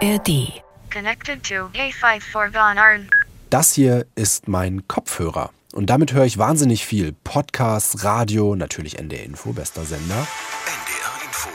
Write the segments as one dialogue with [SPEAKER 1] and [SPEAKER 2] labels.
[SPEAKER 1] ARD.
[SPEAKER 2] Connected to A54 Gonarn.
[SPEAKER 3] Das hier ist mein Kopfhörer. Und damit höre ich wahnsinnig viel. Podcasts, Radio, natürlich NDR Info, bester Sender.
[SPEAKER 4] NDR Info.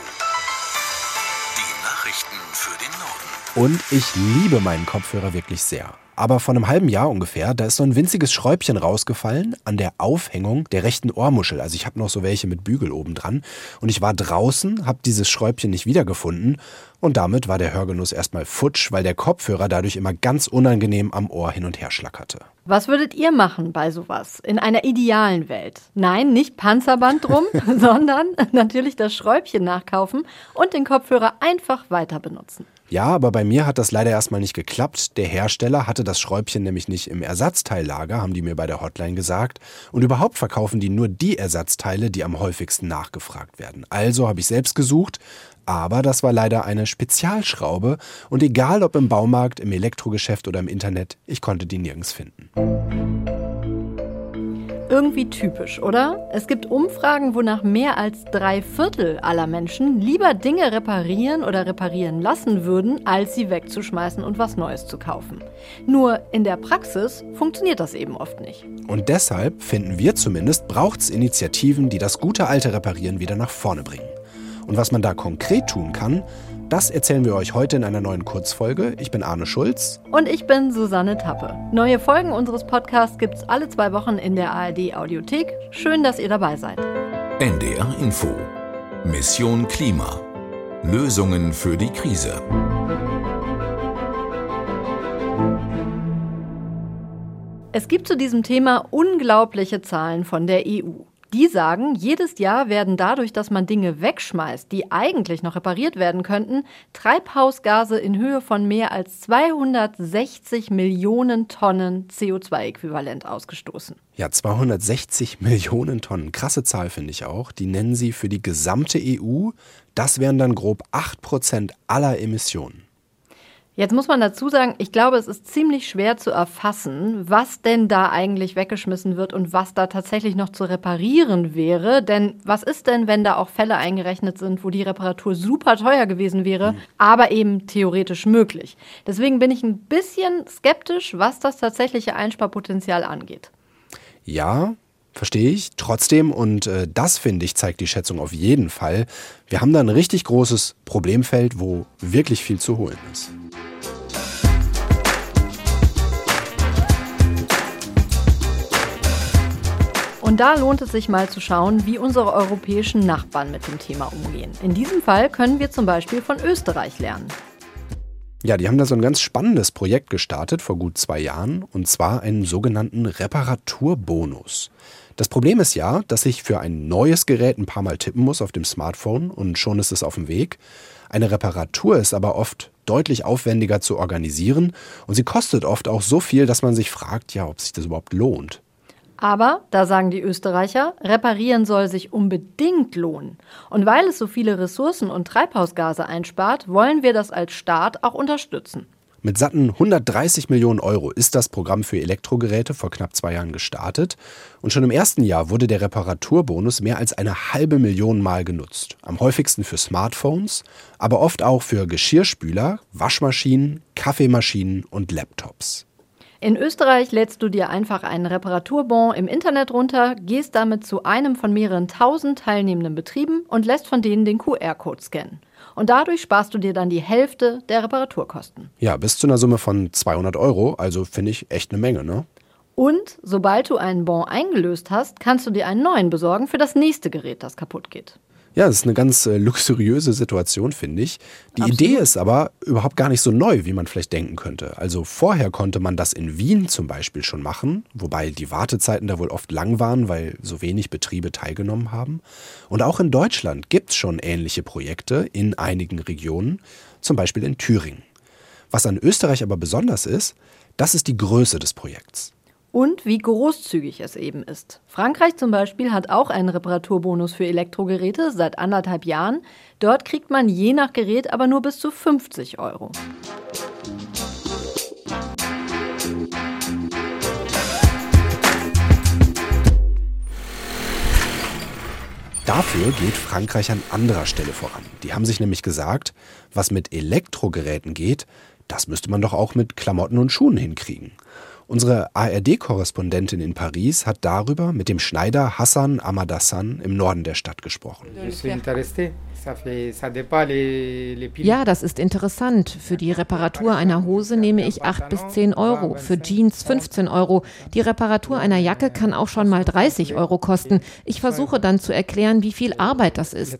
[SPEAKER 4] Die Nachrichten für den Norden.
[SPEAKER 3] Und ich liebe meinen Kopfhörer wirklich sehr. Aber vor einem halben Jahr ungefähr, da ist so ein winziges Schräubchen rausgefallen an der Aufhängung der rechten Ohrmuschel. Also ich habe noch so welche mit Bügel oben dran. Und ich war draußen, habe dieses Schräubchen nicht wiedergefunden. Und damit war der Hörgenuss erstmal futsch, weil der Kopfhörer dadurch immer ganz unangenehm am Ohr hin und her schlackerte.
[SPEAKER 5] Was würdet ihr machen bei sowas? In einer idealen Welt? Nein, nicht Panzerband drum, sondern natürlich das Schräubchen nachkaufen und den Kopfhörer einfach weiter benutzen.
[SPEAKER 3] Ja, aber bei mir hat das leider erstmal nicht geklappt. Der Hersteller hatte das Schräubchen nämlich nicht im Ersatzteillager, haben die mir bei der Hotline gesagt. Und überhaupt verkaufen die nur die Ersatzteile, die am häufigsten nachgefragt werden. Also habe ich selbst gesucht, aber das war leider eine Spezialschraube und egal ob im Baumarkt, im Elektrogeschäft oder im Internet, ich konnte die nirgends finden.
[SPEAKER 5] Irgendwie typisch, oder? Es gibt Umfragen, wonach mehr als drei Viertel aller Menschen lieber Dinge reparieren oder reparieren lassen würden, als sie wegzuschmeißen und was Neues zu kaufen. Nur in der Praxis funktioniert das eben oft nicht.
[SPEAKER 3] Und deshalb, finden wir zumindest, braucht es Initiativen, die das gute alte Reparieren wieder nach vorne bringen. Und was man da konkret tun kann, das erzählen wir euch heute in einer neuen Kurzfolge. Ich bin Arne Schulz.
[SPEAKER 5] Und ich bin Susanne Tappe. Neue Folgen unseres Podcasts gibt's alle zwei Wochen in der ARD Audiothek. Schön, dass ihr dabei seid.
[SPEAKER 4] NDR Info. Mission Klima. Lösungen für die Krise.
[SPEAKER 5] Es gibt zu diesem Thema unglaubliche Zahlen von der EU. Die sagen, jedes Jahr werden dadurch, dass man Dinge wegschmeißt, die eigentlich noch repariert werden könnten, Treibhausgase in Höhe von mehr als 260 Millionen Tonnen CO2-Äquivalent ausgestoßen.
[SPEAKER 3] Ja, 260 Millionen Tonnen. Krasse Zahl finde ich auch. Die nennen sie für die gesamte EU. Das wären dann grob 8 Prozent aller Emissionen.
[SPEAKER 5] Jetzt muss man dazu sagen, ich glaube, es ist ziemlich schwer zu erfassen, was denn da eigentlich weggeschmissen wird und was da tatsächlich noch zu reparieren wäre. Denn was ist denn, wenn da auch Fälle eingerechnet sind, wo die Reparatur super teuer gewesen wäre, mhm. aber eben theoretisch möglich? Deswegen bin ich ein bisschen skeptisch, was das tatsächliche Einsparpotenzial angeht.
[SPEAKER 3] Ja, Verstehe ich. Trotzdem, und äh, das finde ich, zeigt die Schätzung auf jeden Fall, wir haben da ein richtig großes Problemfeld, wo wirklich viel zu holen ist.
[SPEAKER 5] Und da lohnt es sich mal zu schauen, wie unsere europäischen Nachbarn mit dem Thema umgehen. In diesem Fall können wir zum Beispiel von Österreich lernen.
[SPEAKER 3] Ja, die haben da so ein ganz spannendes Projekt gestartet vor gut zwei Jahren, und zwar einen sogenannten Reparaturbonus. Das Problem ist ja, dass ich für ein neues Gerät ein paar Mal tippen muss auf dem Smartphone und schon ist es auf dem Weg. Eine Reparatur ist aber oft deutlich aufwendiger zu organisieren und sie kostet oft auch so viel, dass man sich fragt, ja, ob sich das überhaupt lohnt.
[SPEAKER 5] Aber, da sagen die Österreicher, reparieren soll sich unbedingt lohnen. Und weil es so viele Ressourcen und Treibhausgase einspart, wollen wir das als Staat auch unterstützen.
[SPEAKER 3] Mit satten 130 Millionen Euro ist das Programm für Elektrogeräte vor knapp zwei Jahren gestartet und schon im ersten Jahr wurde der Reparaturbonus mehr als eine halbe Million Mal genutzt. Am häufigsten für Smartphones, aber oft auch für Geschirrspüler, Waschmaschinen, Kaffeemaschinen und Laptops.
[SPEAKER 5] In Österreich lädst du dir einfach einen Reparaturbon im Internet runter, gehst damit zu einem von mehreren tausend teilnehmenden Betrieben und lässt von denen den QR-Code scannen. Und dadurch sparst du dir dann die Hälfte der Reparaturkosten.
[SPEAKER 3] Ja, bis zu einer Summe von 200 Euro. Also finde ich echt eine Menge, ne?
[SPEAKER 5] Und sobald du einen Bon eingelöst hast, kannst du dir einen neuen besorgen für das nächste Gerät, das kaputt geht.
[SPEAKER 3] Ja, das ist eine ganz äh, luxuriöse Situation, finde ich. Die Absolut. Idee ist aber überhaupt gar nicht so neu, wie man vielleicht denken könnte. Also vorher konnte man das in Wien zum Beispiel schon machen, wobei die Wartezeiten da wohl oft lang waren, weil so wenig Betriebe teilgenommen haben. Und auch in Deutschland gibt es schon ähnliche Projekte in einigen Regionen, zum Beispiel in Thüringen. Was an Österreich aber besonders ist, das ist die Größe des Projekts
[SPEAKER 5] und wie großzügig es eben ist. Frankreich zum Beispiel hat auch einen Reparaturbonus für Elektrogeräte seit anderthalb Jahren. Dort kriegt man je nach Gerät aber nur bis zu 50 Euro.
[SPEAKER 3] Dafür geht Frankreich an anderer Stelle voran. Die haben sich nämlich gesagt, was mit Elektrogeräten geht, das müsste man doch auch mit Klamotten und Schuhen hinkriegen. Unsere ARD-Korrespondentin in Paris hat darüber mit dem Schneider Hassan Amadassan im Norden der Stadt gesprochen.
[SPEAKER 1] Ja, das ist interessant. Für die Reparatur einer Hose nehme ich 8 bis 10 Euro, für Jeans 15 Euro. Die Reparatur einer Jacke kann auch schon mal 30 Euro kosten. Ich versuche dann zu erklären, wie viel Arbeit das ist.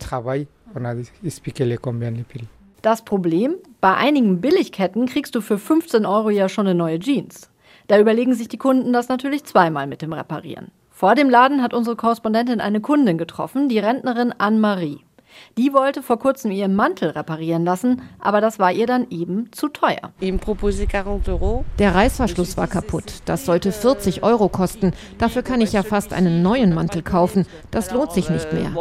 [SPEAKER 5] Das Problem, bei einigen Billigketten kriegst du für 15 Euro ja schon eine neue Jeans. Da überlegen sich die Kunden das natürlich zweimal mit dem Reparieren. Vor dem Laden hat unsere Korrespondentin eine Kundin getroffen, die Rentnerin Anne-Marie. Die wollte vor kurzem ihren Mantel reparieren lassen, aber das war ihr dann eben zu teuer.
[SPEAKER 1] Der Reißverschluss war kaputt. Das sollte 40 Euro kosten. Dafür kann ich ja fast einen neuen Mantel kaufen. Das lohnt sich nicht mehr.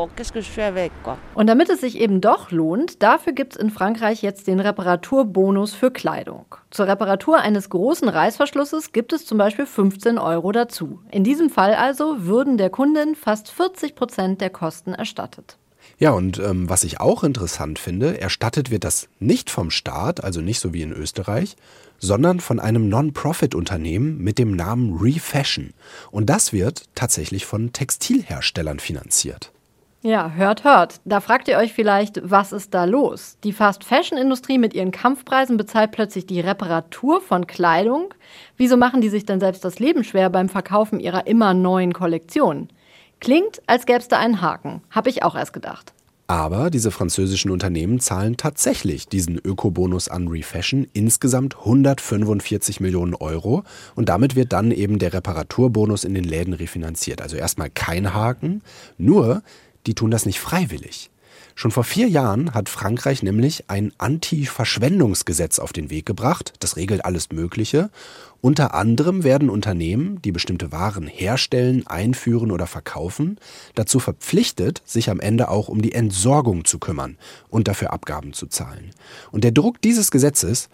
[SPEAKER 5] Und damit es sich eben doch lohnt, dafür gibt es in Frankreich jetzt den Reparaturbonus für Kleidung. Zur Reparatur eines großen Reißverschlusses gibt es zum Beispiel 15 Euro dazu. In diesem Fall also würden der Kundin fast 40 Prozent der Kosten erstattet.
[SPEAKER 3] Ja, und ähm, was ich auch interessant finde, erstattet wird das nicht vom Staat, also nicht so wie in Österreich, sondern von einem Non-Profit-Unternehmen mit dem Namen Refashion. Und das wird tatsächlich von Textilherstellern finanziert.
[SPEAKER 5] Ja, hört, hört. Da fragt ihr euch vielleicht, was ist da los? Die Fast-Fashion-Industrie mit ihren Kampfpreisen bezahlt plötzlich die Reparatur von Kleidung. Wieso machen die sich denn selbst das Leben schwer beim Verkaufen ihrer immer neuen Kollektionen? Klingt, als gäbe es da einen Haken. Habe ich auch erst gedacht.
[SPEAKER 3] Aber diese französischen Unternehmen zahlen tatsächlich diesen Ökobonus an Refashion insgesamt 145 Millionen Euro und damit wird dann eben der Reparaturbonus in den Läden refinanziert. Also erstmal kein Haken, nur die tun das nicht freiwillig. Schon vor vier Jahren hat Frankreich nämlich ein Anti-Verschwendungsgesetz auf den Weg gebracht. Das regelt alles Mögliche. Unter anderem werden Unternehmen, die bestimmte Waren herstellen, einführen oder verkaufen, dazu verpflichtet, sich am Ende auch um die Entsorgung zu kümmern und dafür Abgaben zu zahlen. Und der Druck dieses Gesetzes,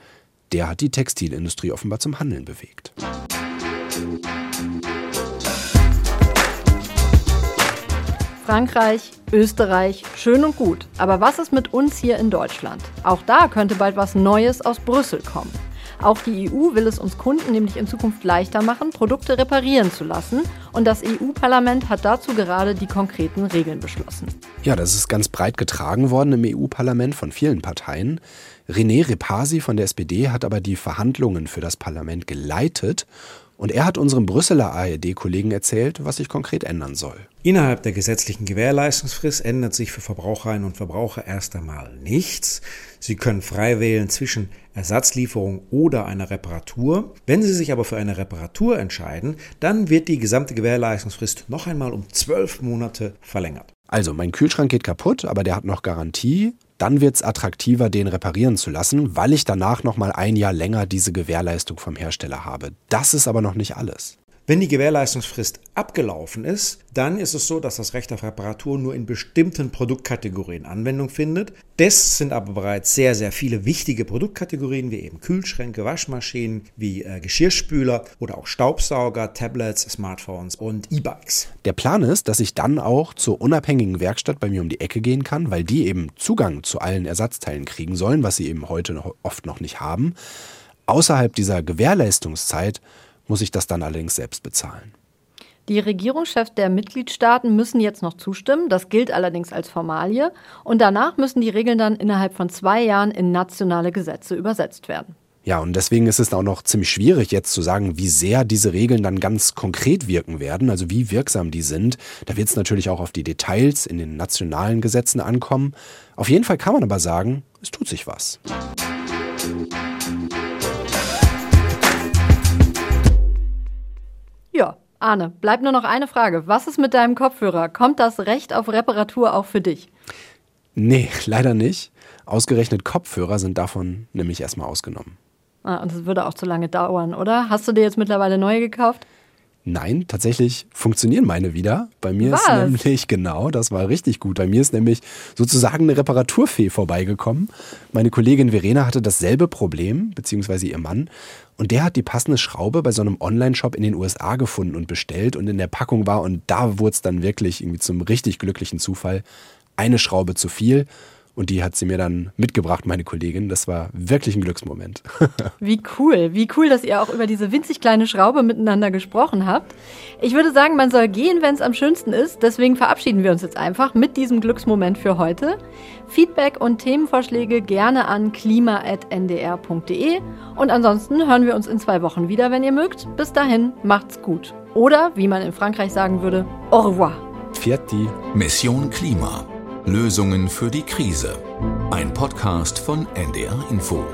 [SPEAKER 3] der hat die Textilindustrie offenbar zum Handeln bewegt.
[SPEAKER 5] Frankreich, Österreich, schön und gut. Aber was ist mit uns hier in Deutschland? Auch da könnte bald was Neues aus Brüssel kommen. Auch die EU will es uns Kunden nämlich in Zukunft leichter machen, Produkte reparieren zu lassen. Und das EU-Parlament hat dazu gerade die konkreten Regeln beschlossen.
[SPEAKER 3] Ja, das ist ganz breit getragen worden im EU-Parlament von vielen Parteien. René Repasi von der SPD hat aber die Verhandlungen für das Parlament geleitet und er hat unserem Brüsseler ARD-Kollegen erzählt, was sich konkret ändern soll.
[SPEAKER 6] Innerhalb der gesetzlichen Gewährleistungsfrist ändert sich für Verbraucherinnen und Verbraucher erst einmal nichts. Sie können frei wählen zwischen Ersatzlieferung oder einer Reparatur. Wenn Sie sich aber für eine Reparatur entscheiden, dann wird die gesamte Gewährleistungsfrist noch einmal um zwölf Monate verlängert.
[SPEAKER 3] Also, mein Kühlschrank geht kaputt, aber der hat noch Garantie dann wird es attraktiver, den reparieren zu lassen, weil ich danach nochmal ein Jahr länger diese Gewährleistung vom Hersteller habe. Das ist aber noch nicht alles.
[SPEAKER 6] Wenn die Gewährleistungsfrist abgelaufen ist, dann ist es so, dass das Recht auf Reparatur nur in bestimmten Produktkategorien Anwendung findet. Das sind aber bereits sehr, sehr viele wichtige Produktkategorien, wie eben Kühlschränke, Waschmaschinen, wie äh, Geschirrspüler oder auch Staubsauger, Tablets, Smartphones und E-Bikes.
[SPEAKER 3] Der Plan ist, dass ich dann auch zur unabhängigen Werkstatt bei mir um die Ecke gehen kann, weil die eben Zugang zu allen Ersatzteilen kriegen sollen, was sie eben heute noch, oft noch nicht haben. Außerhalb dieser Gewährleistungszeit muss ich das dann allerdings selbst bezahlen.
[SPEAKER 5] Die Regierungschefs der Mitgliedstaaten müssen jetzt noch zustimmen. Das gilt allerdings als Formalie. Und danach müssen die Regeln dann innerhalb von zwei Jahren in nationale Gesetze übersetzt werden.
[SPEAKER 3] Ja, und deswegen ist es auch noch ziemlich schwierig, jetzt zu sagen, wie sehr diese Regeln dann ganz konkret wirken werden, also wie wirksam die sind. Da wird es natürlich auch auf die Details in den nationalen Gesetzen ankommen. Auf jeden Fall kann man aber sagen, es tut sich was.
[SPEAKER 5] Arne, bleibt nur noch eine Frage. Was ist mit deinem Kopfhörer? Kommt das Recht auf Reparatur auch für dich?
[SPEAKER 3] Nee, leider nicht. Ausgerechnet Kopfhörer sind davon nämlich erstmal ausgenommen.
[SPEAKER 5] Ah, und das würde auch zu lange dauern, oder? Hast du dir jetzt mittlerweile neue gekauft?
[SPEAKER 3] Nein, tatsächlich funktionieren meine wieder. Bei mir Was? ist nämlich, genau, das war richtig gut. Bei mir ist nämlich sozusagen eine Reparaturfee vorbeigekommen. Meine Kollegin Verena hatte dasselbe Problem, beziehungsweise ihr Mann. Und der hat die passende Schraube bei so einem Online-Shop in den USA gefunden und bestellt und in der Packung war. Und da wurde es dann wirklich irgendwie zum richtig glücklichen Zufall eine Schraube zu viel. Und die hat sie mir dann mitgebracht, meine Kollegin. Das war wirklich ein Glücksmoment.
[SPEAKER 5] wie cool, wie cool, dass ihr auch über diese winzig kleine Schraube miteinander gesprochen habt. Ich würde sagen, man soll gehen, wenn es am schönsten ist. Deswegen verabschieden wir uns jetzt einfach mit diesem Glücksmoment für heute. Feedback und Themenvorschläge gerne an klima.ndr.de. Und ansonsten hören wir uns in zwei Wochen wieder, wenn ihr mögt. Bis dahin, macht's gut. Oder, wie man in Frankreich sagen würde, au revoir.
[SPEAKER 3] Pfiat die
[SPEAKER 4] Mission Klima. Lösungen für die Krise. Ein Podcast von NDR Info.